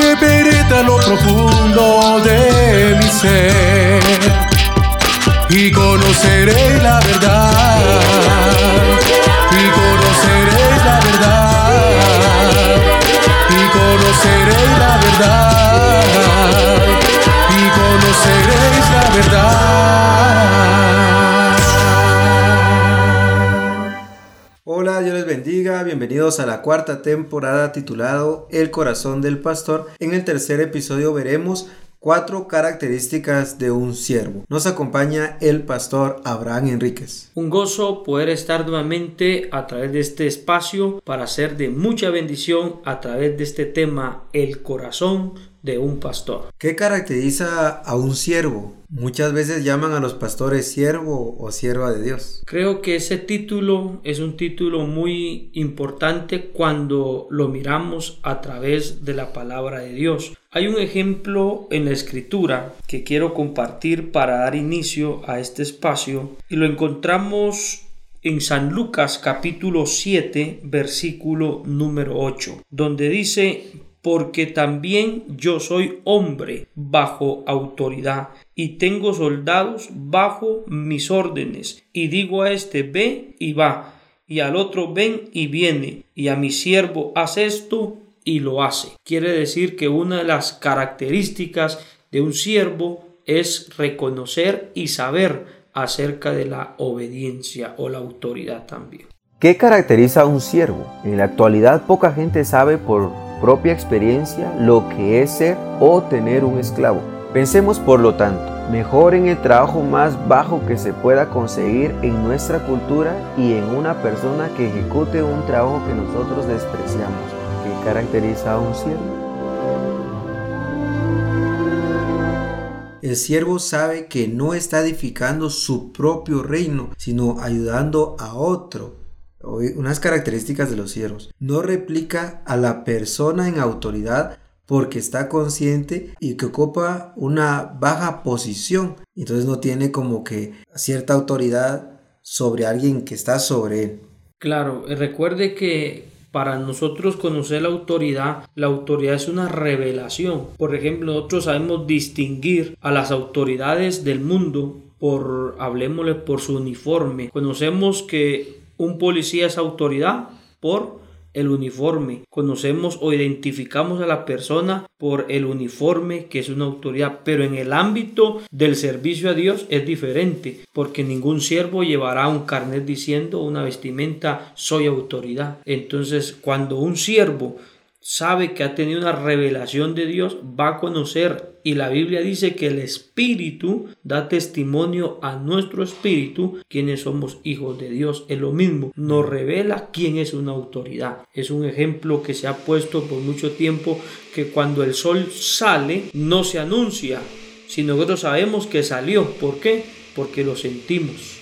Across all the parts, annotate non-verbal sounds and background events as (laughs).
que penetra lo profundo de mi ser. Y conoceré la verdad. Y conoceré la verdad. Y conoceré la verdad Bienvenidos a la cuarta temporada titulado El corazón del pastor. En el tercer episodio veremos cuatro características de un siervo. Nos acompaña el pastor Abraham Enríquez. Un gozo poder estar nuevamente a través de este espacio para ser de mucha bendición a través de este tema, el corazón de un pastor. ¿Qué caracteriza a un siervo? Muchas veces llaman a los pastores siervo o sierva de Dios. Creo que ese título es un título muy importante cuando lo miramos a través de la palabra de Dios. Hay un ejemplo en la escritura que quiero compartir para dar inicio a este espacio y lo encontramos en San Lucas capítulo 7 versículo número 8 donde dice porque también yo soy hombre bajo autoridad y tengo soldados bajo mis órdenes y digo a este ve y va y al otro ven y viene y a mi siervo haz esto y lo hace. Quiere decir que una de las características de un siervo es reconocer y saber acerca de la obediencia o la autoridad también. ¿Qué caracteriza a un siervo? En la actualidad poca gente sabe por propia experiencia lo que es ser o tener un esclavo. Pensemos por lo tanto, mejor en el trabajo más bajo que se pueda conseguir en nuestra cultura y en una persona que ejecute un trabajo que nosotros despreciamos. ¿Qué caracteriza a un siervo? El siervo sabe que no está edificando su propio reino, sino ayudando a otro unas características de los siervos. No replica a la persona en autoridad porque está consciente y que ocupa una baja posición. Entonces no tiene como que cierta autoridad sobre alguien que está sobre él. Claro, recuerde que para nosotros conocer la autoridad, la autoridad es una revelación. Por ejemplo, nosotros sabemos distinguir a las autoridades del mundo por, hablemosle, por su uniforme. Conocemos que un policía es autoridad por el uniforme. Conocemos o identificamos a la persona por el uniforme que es una autoridad, pero en el ámbito del servicio a Dios es diferente, porque ningún siervo llevará un carnet diciendo una vestimenta soy autoridad. Entonces, cuando un siervo sabe que ha tenido una revelación de Dios, va a conocer y la Biblia dice que el Espíritu da testimonio a nuestro Espíritu quienes somos hijos de Dios. Es lo mismo, nos revela quién es una autoridad. Es un ejemplo que se ha puesto por mucho tiempo que cuando el sol sale no se anuncia, sino nosotros sabemos que salió. ¿Por qué? Porque lo sentimos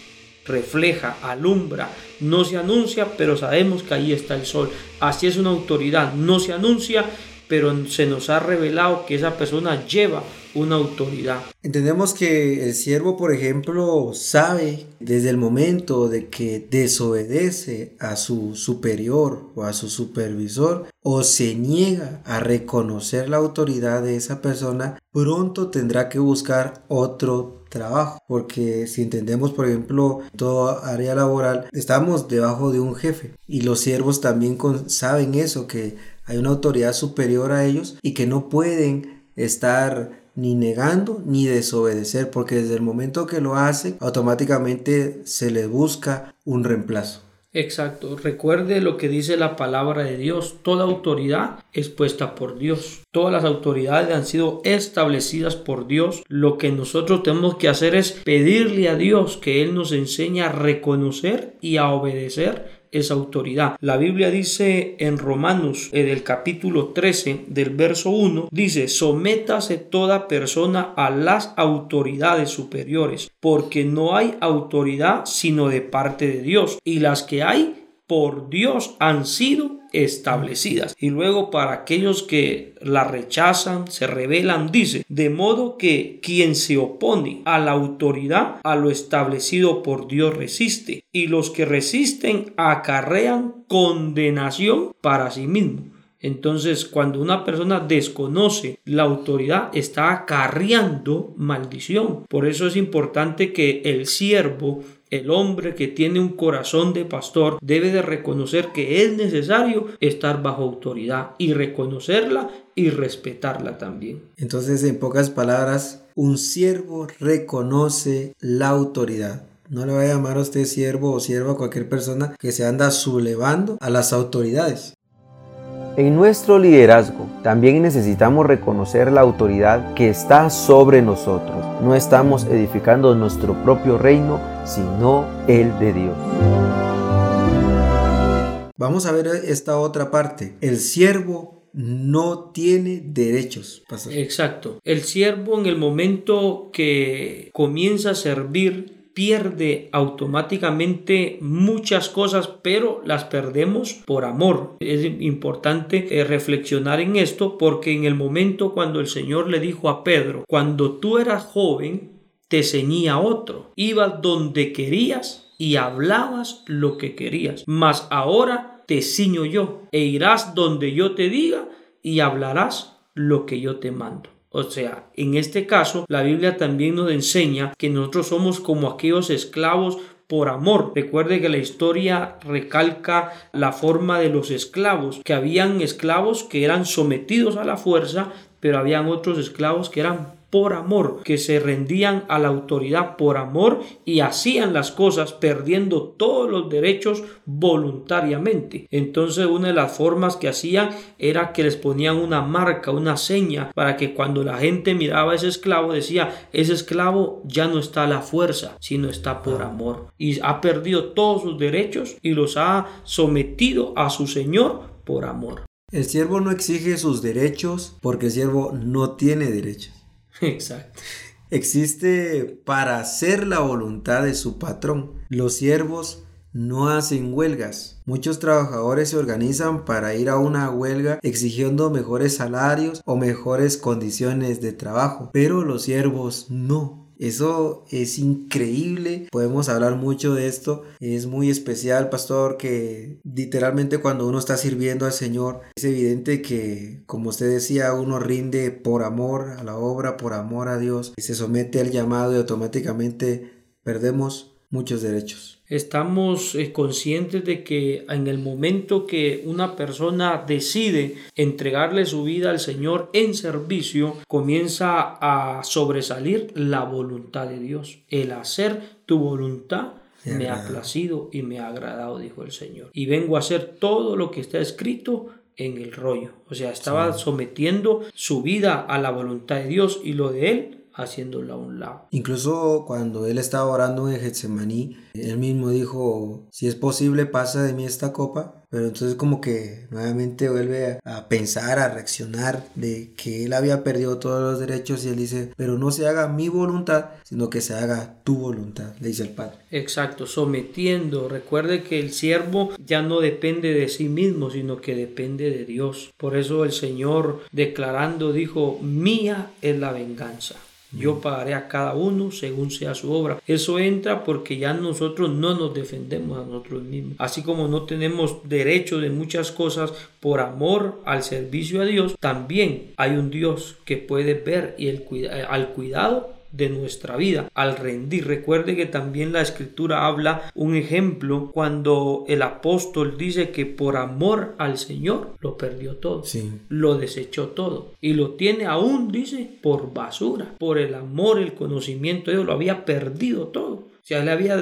refleja, alumbra, no se anuncia, pero sabemos que ahí está el sol. Así es una autoridad, no se anuncia, pero se nos ha revelado que esa persona lleva una autoridad. Entendemos que el siervo, por ejemplo, sabe desde el momento de que desobedece a su superior o a su supervisor o se niega a reconocer la autoridad de esa persona, pronto tendrá que buscar otro trabajo. Porque si entendemos, por ejemplo, toda área laboral, estamos debajo de un jefe y los siervos también saben eso, que hay una autoridad superior a ellos y que no pueden estar ni negando ni desobedecer, porque desde el momento que lo hacen, automáticamente se les busca un reemplazo. Exacto. Recuerde lo que dice la palabra de Dios. Toda autoridad es puesta por Dios. Todas las autoridades han sido establecidas por Dios. Lo que nosotros tenemos que hacer es pedirle a Dios que Él nos enseñe a reconocer y a obedecer esa autoridad. La Biblia dice en Romanos, en el capítulo 13 del verso 1, dice, sométase toda persona a las autoridades superiores, porque no hay autoridad sino de parte de Dios, y las que hay por Dios han sido establecidas. Y luego para aquellos que la rechazan, se rebelan, dice, de modo que quien se opone a la autoridad, a lo establecido por Dios resiste, y los que resisten acarrean condenación para sí mismo. Entonces, cuando una persona desconoce la autoridad, está acarreando maldición. Por eso es importante que el siervo el hombre que tiene un corazón de pastor debe de reconocer que es necesario estar bajo autoridad y reconocerla y respetarla también. Entonces, en pocas palabras, un siervo reconoce la autoridad. No le va a llamar a usted siervo o sierva a cualquier persona que se anda sublevando a las autoridades. En nuestro liderazgo también necesitamos reconocer la autoridad que está sobre nosotros. No estamos edificando nuestro propio reino, sino el de Dios. Vamos a ver esta otra parte. El siervo no tiene derechos. Exacto. El siervo en el momento que comienza a servir pierde automáticamente muchas cosas, pero las perdemos por amor. Es importante eh, reflexionar en esto porque en el momento cuando el Señor le dijo a Pedro, cuando tú eras joven, te ceñía otro, ibas donde querías y hablabas lo que querías, mas ahora te ciño yo e irás donde yo te diga y hablarás lo que yo te mando. O sea, en este caso, la Biblia también nos enseña que nosotros somos como aquellos esclavos por amor. Recuerde que la historia recalca la forma de los esclavos, que habían esclavos que eran sometidos a la fuerza, pero habían otros esclavos que eran por amor, que se rendían a la autoridad por amor y hacían las cosas perdiendo todos los derechos voluntariamente. Entonces una de las formas que hacían era que les ponían una marca, una seña, para que cuando la gente miraba a ese esclavo decía, ese esclavo ya no está a la fuerza, sino está por amor. Y ha perdido todos sus derechos y los ha sometido a su Señor por amor. El siervo no exige sus derechos porque el siervo no tiene derechos. Exacto. Existe para hacer la voluntad de su patrón. Los siervos no hacen huelgas. Muchos trabajadores se organizan para ir a una huelga exigiendo mejores salarios o mejores condiciones de trabajo, pero los siervos no. Eso es increíble. Podemos hablar mucho de esto. Es muy especial, pastor, que literalmente cuando uno está sirviendo al Señor, es evidente que, como usted decía, uno rinde por amor a la obra, por amor a Dios, se somete al llamado y automáticamente perdemos muchos derechos. Estamos eh, conscientes de que en el momento que una persona decide entregarle su vida al Señor en servicio, comienza a sobresalir la voluntad de Dios. El hacer tu voluntad me ha placido y me ha agradado, dijo el Señor. Y vengo a hacer todo lo que está escrito en el rollo. O sea, estaba sometiendo su vida a la voluntad de Dios y lo de él haciéndolo a un lado. Incluso cuando él estaba orando en Getsemaní, él mismo dijo, si es posible, pasa de mí esta copa. Pero entonces como que nuevamente vuelve a, pensar, a reaccionar de que él había perdido todos los derechos y él dice, pero no se haga mi voluntad, sino que se haga tu voluntad, le dice el Padre. Exacto, sometiendo. Recuerde que el siervo ya no depende de sí mismo, sino que depende de Dios. Por eso el Señor declarando dijo, mía es la venganza. Yo pagaré a cada uno según sea su obra. Eso entra porque ya nosotros no nos defendemos a nosotros mismos. Así como no tenemos derecho de muchas cosas por amor al servicio a Dios, también hay un Dios que puede ver y el, al cuidado de nuestra vida al rendir. Recuerde que también la escritura habla un ejemplo cuando el apóstol dice que por amor al Señor lo perdió todo, lo desechó todo y lo tiene aún, dice, por basura, por el amor, el conocimiento de Dios, lo había perdido todo. Sea, le había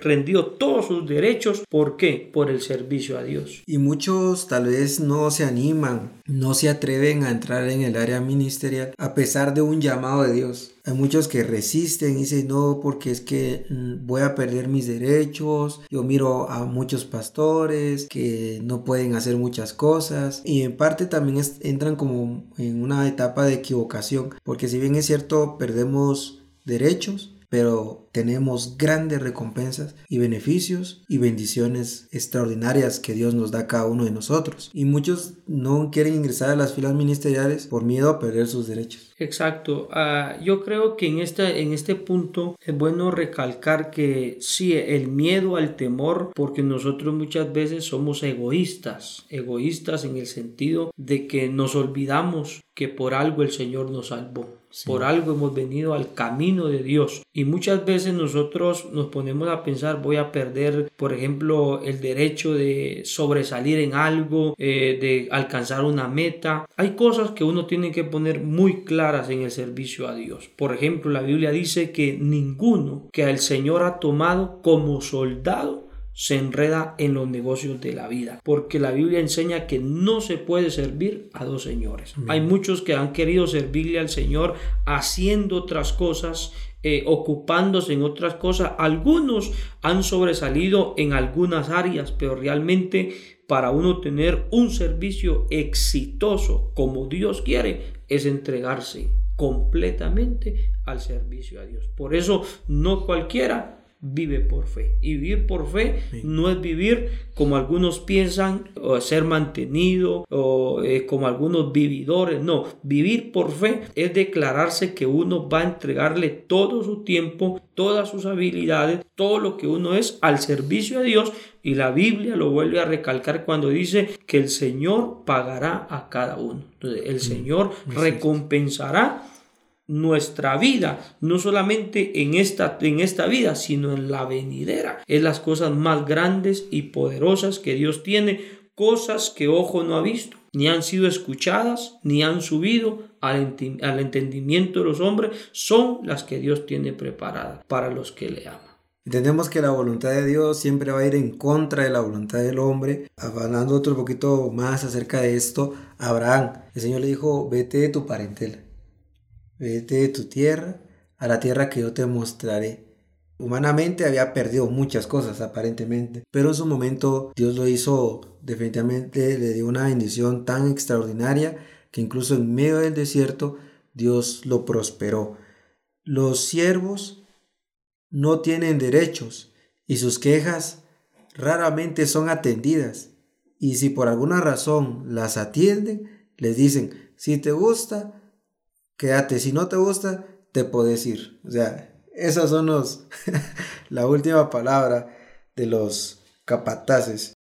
rendido todos sus derechos. ¿Por qué? Por el servicio a Dios. Y muchos tal vez no se animan, no se atreven a entrar en el área ministerial a pesar de un llamado de Dios. Hay muchos que resisten y dicen, no, porque es que mm, voy a perder mis derechos. Yo miro a muchos pastores que no pueden hacer muchas cosas. Y en parte también entran como en una etapa de equivocación. Porque si bien es cierto, perdemos derechos, pero tenemos grandes recompensas y beneficios y bendiciones extraordinarias que Dios nos da a cada uno de nosotros. Y muchos no quieren ingresar a las filas ministeriales por miedo a perder sus derechos. Exacto. Ah, yo creo que en, esta, en este punto es bueno recalcar que sí, el miedo al temor, porque nosotros muchas veces somos egoístas, egoístas en el sentido de que nos olvidamos que por algo el Señor nos salvó. Por algo hemos venido al camino de Dios. Y muchas veces nosotros nos ponemos a pensar, voy a perder, por ejemplo, el derecho de sobresalir en algo, eh, de alcanzar una meta. Hay cosas que uno tiene que poner muy claras en el servicio a Dios. Por ejemplo, la Biblia dice que ninguno que el Señor ha tomado como soldado se enreda en los negocios de la vida, porque la Biblia enseña que no se puede servir a dos señores. Hay muchos que han querido servirle al Señor haciendo otras cosas, eh, ocupándose en otras cosas. Algunos han sobresalido en algunas áreas, pero realmente para uno tener un servicio exitoso como Dios quiere es entregarse completamente al servicio a Dios. Por eso no cualquiera vive por fe. Y vivir por fe no es vivir como algunos piensan, o ser mantenido, o eh, como algunos vividores. No, vivir por fe es declararse que uno va a entregarle todo su tiempo, todas sus habilidades, todo lo que uno es al servicio a Dios. Y la Biblia lo vuelve a recalcar cuando dice que el Señor pagará a cada uno. Entonces, el Señor recompensará nuestra vida, no solamente en esta, en esta vida, sino en la venidera. Es las cosas más grandes y poderosas que Dios tiene, cosas que ojo no ha visto, ni han sido escuchadas, ni han subido al, al entendimiento de los hombres, son las que Dios tiene preparadas para los que le aman. Entendemos que la voluntad de Dios siempre va a ir en contra de la voluntad del hombre. Hablando otro poquito más acerca de esto, Abraham, el Señor le dijo, vete de tu parentela vete de tu tierra a la tierra que yo te mostraré. Humanamente había perdido muchas cosas aparentemente, pero en su momento Dios lo hizo definitivamente, le dio una bendición tan extraordinaria que incluso en medio del desierto Dios lo prosperó. Los siervos no tienen derechos y sus quejas raramente son atendidas. Y si por alguna razón las atienden, les dicen, si te gusta, quédate. Si no te gusta, te puedes ir. O sea, esas son los, (laughs) la última palabra de los capataces.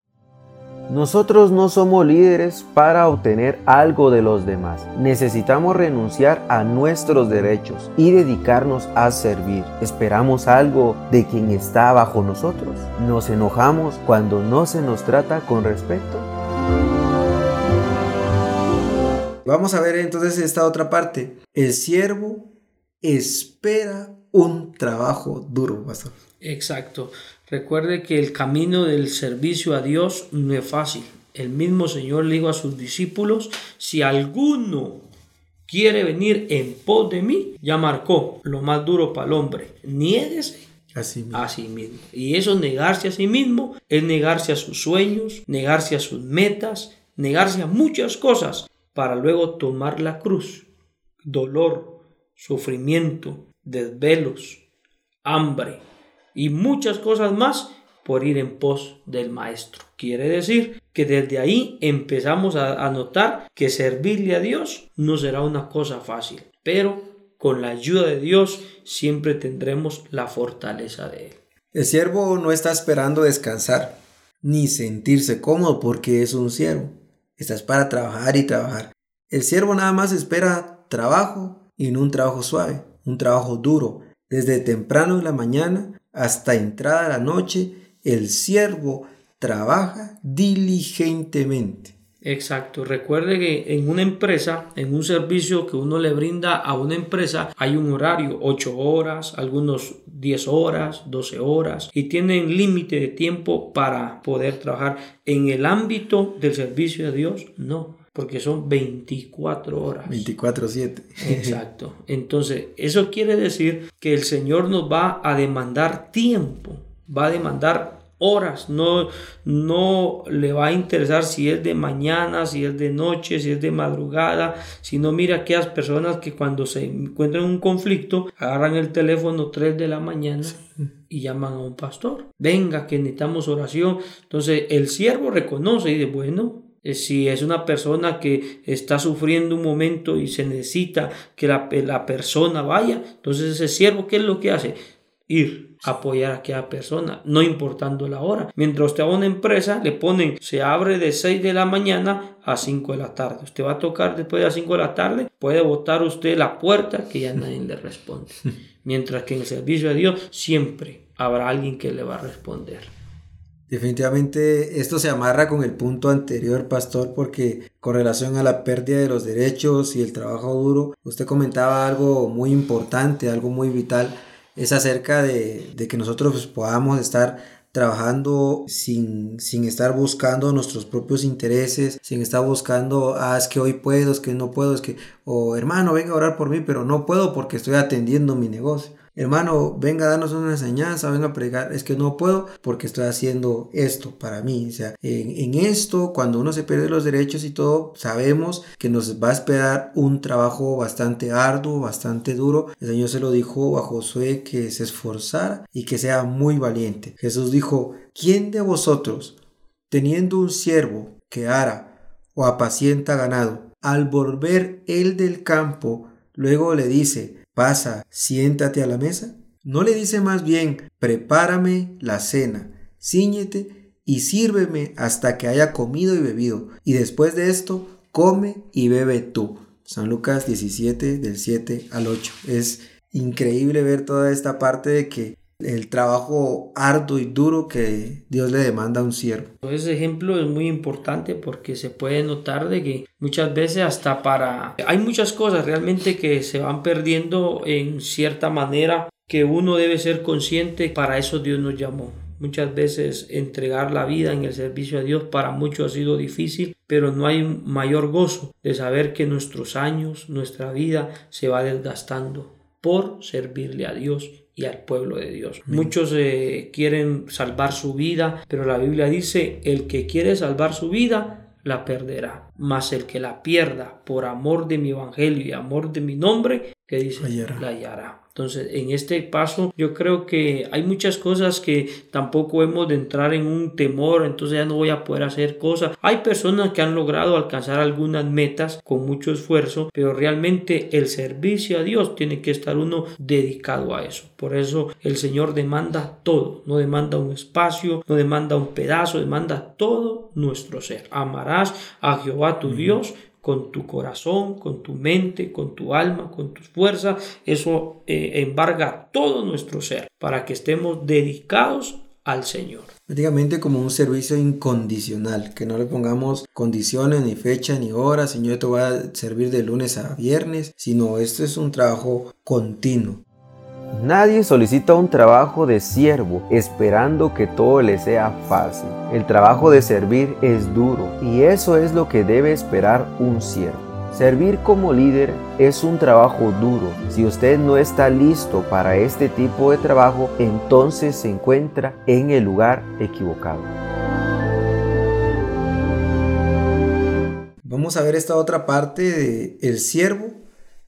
Nosotros no somos líderes para obtener algo de los demás. Necesitamos renunciar a nuestros derechos y dedicarnos a servir. ¿Esperamos algo de quien está bajo nosotros? ¿Nos enojamos cuando no se nos trata con respeto? Vamos a ver entonces esta otra parte. El siervo espera un trabajo duro, pastor. Exacto. Recuerde que el camino del servicio a Dios no es fácil. El mismo Señor le dijo a sus discípulos, si alguno quiere venir en pos de mí, ya marcó lo más duro para el hombre. Niéguese Así a sí mismo. Y eso negarse a sí mismo es negarse a sus sueños, negarse a sus metas, negarse a muchas cosas para luego tomar la cruz, dolor, sufrimiento, desvelos, hambre y muchas cosas más por ir en pos del Maestro. Quiere decir que desde ahí empezamos a, notar que servirle a Dios no será una cosa fácil, pero con la ayuda de Dios siempre tendremos la fortaleza de Él. El siervo no está esperando descansar ni sentirse cómodo porque es un siervo. Estás para trabajar y trabajar. El siervo nada más espera trabajo y no un trabajo suave, un trabajo duro. Desde temprano en la mañana hasta entrada la noche, el siervo trabaja diligentemente. Exacto. Recuerde que en una empresa, en un servicio que uno le brinda a una empresa, hay un horario, 8 horas, algunos 10 horas, 12 horas, y tienen límite de tiempo para poder trabajar. En el ámbito del servicio a Dios, no porque son 24 horas. 24/7. Exacto. Entonces, eso quiere decir que el Señor nos va a demandar tiempo, va a demandar horas, no, no le va a interesar si es de mañana, si es de noche, si es de madrugada, sino mira aquellas personas que cuando se encuentran en un conflicto agarran el teléfono 3 de la mañana y llaman a un pastor, venga que necesitamos oración, entonces el siervo reconoce y dice, bueno, eh, si es una persona que está sufriendo un momento y se necesita que la, la persona vaya, entonces ese siervo, ¿qué es lo que hace? Ir apoyar a aquella persona, no importando la hora. Mientras usted va a una empresa, le ponen, se abre de 6 de la mañana a 5 de la tarde. Usted va a tocar después de las 5 de la tarde, puede botar usted la puerta que ya nadie le responde. (laughs) Mientras que en el servicio de Dios siempre habrá alguien que le va a responder. Definitivamente esto se amarra con el punto anterior, pastor, porque con relación a la pérdida de los derechos y el trabajo duro, usted comentaba algo muy importante, algo muy vital es acerca de, que nosotros pues, podamos estar trabajando sin, sin, estar buscando nuestros propios intereses, sin estar buscando, ah, es que hoy puedo, es que no puedo, es que, o hermano, venga a orar por mí, pero no puedo porque estoy atendiendo mi negocio hermano, venga a darnos una enseñanza, venga a pregar, es que no puedo porque estoy haciendo esto para mí. O sea, en, esto, cuando uno se pierde los derechos y todo, sabemos que nos va a esperar un trabajo bastante arduo, bastante duro. El Señor se lo dijo a Josué que se esforzara y que sea muy valiente. Jesús dijo, ¿quién de vosotros, teniendo un siervo que ara o apacienta ganado, al volver él del campo, luego le dice, pasa, siéntate a la mesa? ¿No le dice más bien, prepárame la cena, ciñete y sírveme hasta que haya comido y bebido, y después de esto, come y bebe tú? San Lucas 17 del 7 al 8. Es increíble ver toda esta parte de que el trabajo arduo y duro que Dios le demanda a un siervo. Ese ejemplo es muy importante porque se puede notar de que muchas veces hasta para... Hay muchas cosas realmente que se van perdiendo en cierta manera que uno debe ser consciente, para eso Dios nos llamó. Muchas veces entregar la vida en el servicio a Dios para muchos ha sido difícil, pero no hay mayor gozo de saber que nuestros años, nuestra vida se va desgastando por servirle a Dios y al pueblo de Dios. Muchos eh, quieren salvar su vida, pero la Biblia dice, el que quiere salvar su vida, la perderá. Mas el que la pierda por amor de mi evangelio y amor de mi nombre, que dice, la hallará. Entonces, en este paso yo creo que hay muchas cosas que tampoco hemos de entrar en un temor, entonces ya no voy a poder hacer cosas. Hay personas que han logrado alcanzar algunas metas con mucho esfuerzo, pero realmente el servicio a Dios tiene que estar uno dedicado a eso. Por eso el Señor demanda todo, no demanda un espacio, no demanda un pedazo, demanda todo nuestro ser. Amarás a Jehová tu Dios con tu corazón, con tu mente, con tu alma, con tus fuerzas. Eso eh, embarga todo nuestro ser para que estemos dedicados al Señor. Prácticamente como un servicio incondicional, que no le pongamos condiciones, ni fecha, ni hora, Señor, te voy a servir de lunes a viernes, sino esto es un trabajo continuo. Nadie solicita un trabajo de siervo esperando que todo le sea fácil. El trabajo de servir es duro y eso es lo que debe esperar un siervo. Servir como líder es un trabajo duro. Si usted no está listo para este tipo de trabajo, entonces se encuentra en el lugar equivocado. Vamos a ver esta otra parte de el siervo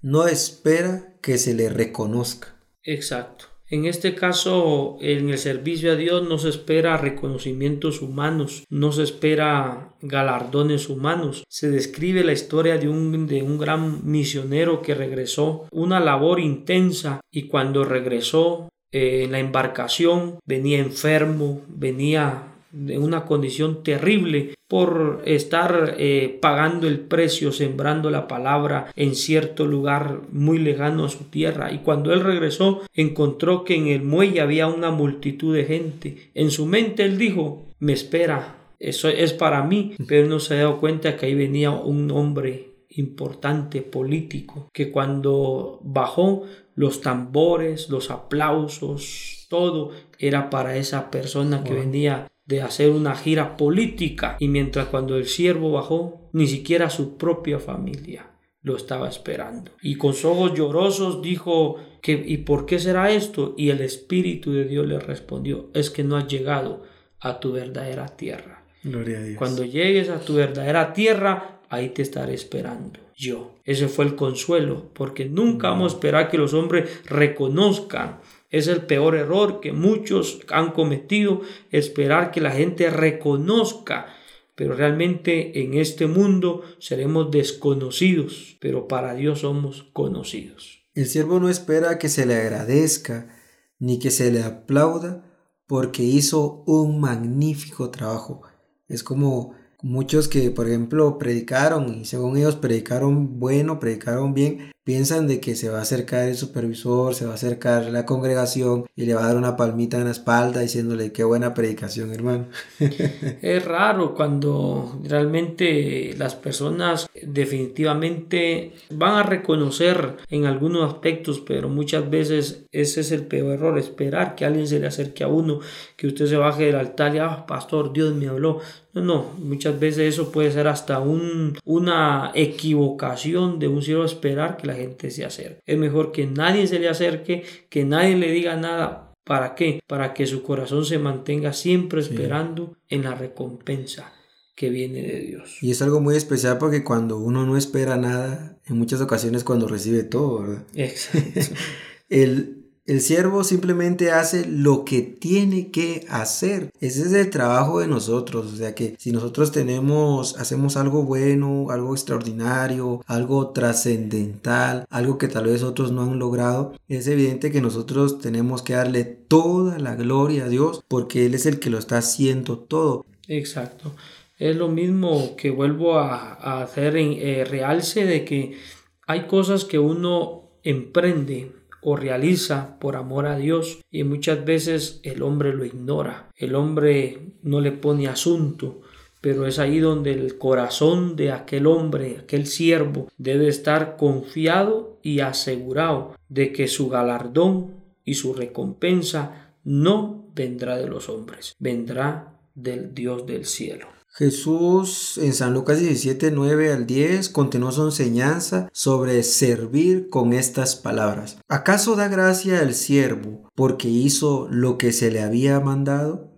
no espera que se le reconozca. Exacto. En este caso, en el servicio a Dios no se espera reconocimientos humanos, no se espera galardones humanos. Se describe la historia de un, de un gran misionero que regresó, una labor intensa y cuando regresó eh, en la embarcación venía enfermo, venía de una condición terrible por estar eh, pagando el precio, sembrando la palabra en cierto lugar muy lejano a su tierra. Y cuando él regresó, encontró que en el muelle había una multitud de gente. En su mente él dijo, me espera eso es para mí, (laughs) pero no se ha dado cuenta que ahí venía un hombre importante político que cuando bajó los tambores, los aplausos, todo era para esa persona que venía de hacer una gira política y mientras cuando el siervo bajó ni siquiera su propia familia lo estaba esperando. Y con ojos llorosos dijo que ¿y por qué será esto? Y el Espíritu de Dios le respondió, es que no has llegado a tu verdadera tierra. Gloria a Dios. Cuando llegues a tu verdadera tierra, ahí te estaré esperando yo. Ese fue el consuelo, porque nunca vamos a esperar que los hombres reconozcan. Es el peor error que muchos han cometido, esperar que la gente reconozca pero realmente en este mundo seremos desconocidos, pero para Dios somos conocidos. El siervo no espera que se le agradezca ni que se le aplauda porque hizo un magnífico trabajo. Es como muchos que, por ejemplo, predicaron y según ellos predicaron bueno, predicaron bien, piensan de que se va a acercar el supervisor, se va a acercar la congregación y le va a dar una palmita en la espalda diciéndole qué buena predicación, hermano. (laughs) es raro cuando realmente las personas definitivamente van a reconocer en algunos aspectos, pero muchas veces ese es el peor error, esperar que alguien se le acerque a uno, que usted se baje del altar y, ah, pastor, Dios me habló. No, no, muchas veces eso puede ser hasta un, una equivocación de un cielo esperar que la gente se acerque. Es mejor que nadie se le acerque, que nadie le diga nada. ¿Para qué? Para que su corazón se mantenga siempre esperando en la recompensa que viene de Dios. Y es algo muy especial porque cuando uno no espera nada, en muchas ocasiones cuando recibe todo, ¿verdad? Exacto. (laughs) el, el siervo simplemente hace lo que tiene que hacer. Ese es el trabajo de nosotros. O sea que si nosotros tenemos, hacemos algo bueno, algo extraordinario, algo trascendental, algo que tal vez otros no han logrado, es evidente que nosotros tenemos que darle toda la gloria a Dios porque Él es el que lo está haciendo todo. Exacto. Es lo mismo que vuelvo a, hacer en eh, realce de que hay cosas que uno emprende o realiza por amor a Dios y muchas veces el hombre lo ignora, el hombre no le pone asunto, pero es ahí donde el corazón de aquel hombre, aquel siervo, debe estar confiado y asegurado de que su galardón y su recompensa no vendrá de los hombres, vendrá del Dios del cielo. Jesús en San Lucas 17, 9 al 10 continuó su enseñanza sobre servir con estas palabras. ¿Acaso da gracia el siervo porque hizo lo que se le había mandado?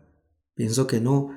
Pienso que no.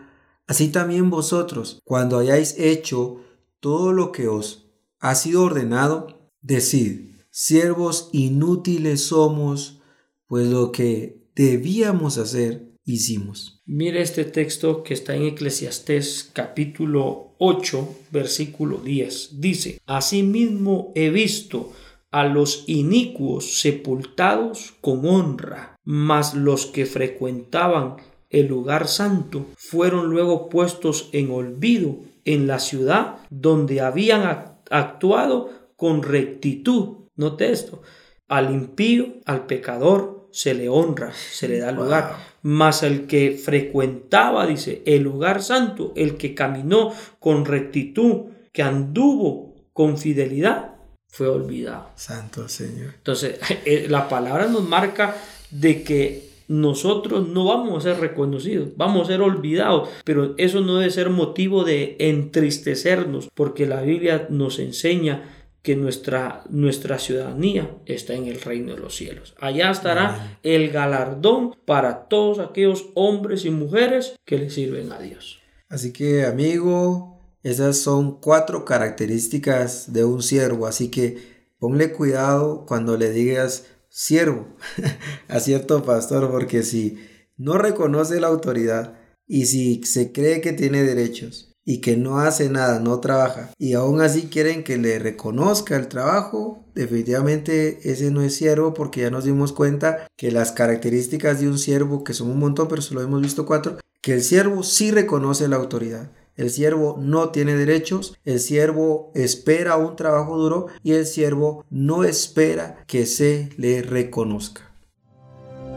Así también vosotros, cuando hayáis hecho todo lo que os ha sido ordenado, decid, siervos inútiles somos, pues lo que debíamos hacer hicimos. Mire este texto que está en Eclesiastés capítulo 8, versículo 10. Dice, Asimismo he visto a los inicuos sepultados con honra, mas los que frecuentaban el lugar santo fueron luego puestos en olvido en la ciudad donde habían actuado con rectitud. Note esto, al impío, al pecador, se le honra, se le da lugar. Mas el que frecuentaba, dice, el lugar santo, el que caminó con rectitud, que anduvo con fidelidad, fue olvidado. Santo Señor. Entonces, (laughs) eh, la palabra nos marca de que nosotros no vamos a ser reconocidos, vamos a ser olvidados, pero eso no debe ser motivo de entristecernos, porque la Biblia nos enseña que nuestra, nuestra ciudadanía está en el reino de los cielos. Allá estará el galardón para todos aquellos hombres y mujeres que le sirven a Dios. Así que amigo, esas son cuatro características de un siervo, así que ponle cuidado cuando le digas siervo (laughs) a cierto pastor, porque si no reconoce la autoridad y si se cree que tiene derechos y que no hace nada, no trabaja, y aún así quieren que le reconozca el trabajo, definitivamente ese no es siervo porque ya nos dimos cuenta que las características de un siervo, que son un montón, pero solo hemos visto cuatro, que el siervo sí reconoce la autoridad. El siervo no tiene derechos, el siervo espera un trabajo duro y el siervo no espera que se le reconozca.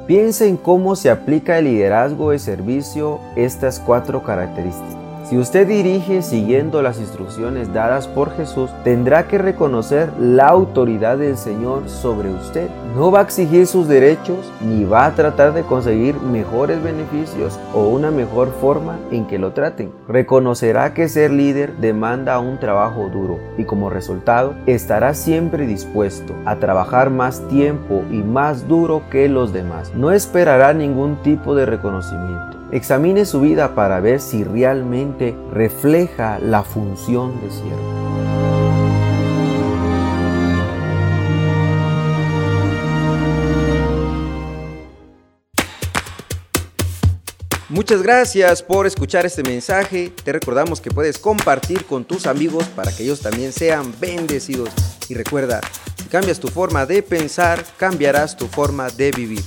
Piensa en cómo se aplica el liderazgo de servicio estas cuatro características. Si usted dirige siguiendo las instrucciones dadas por Jesús, tendrá que reconocer la autoridad del Señor sobre usted. No va a exigir sus derechos ni va a tratar de conseguir mejores beneficios o una mejor forma en que lo traten. Reconocerá que ser líder demanda un trabajo duro y como resultado estará siempre dispuesto a trabajar más tiempo y más duro que los demás. No esperará ningún tipo de reconocimiento. Examine su vida para ver si realmente refleja la función de siervo. Muchas gracias por escuchar este mensaje. Te recordamos que puedes compartir con tus amigos para que ellos también sean bendecidos. Y recuerda, si cambias tu forma de pensar, cambiarás tu forma de vivir.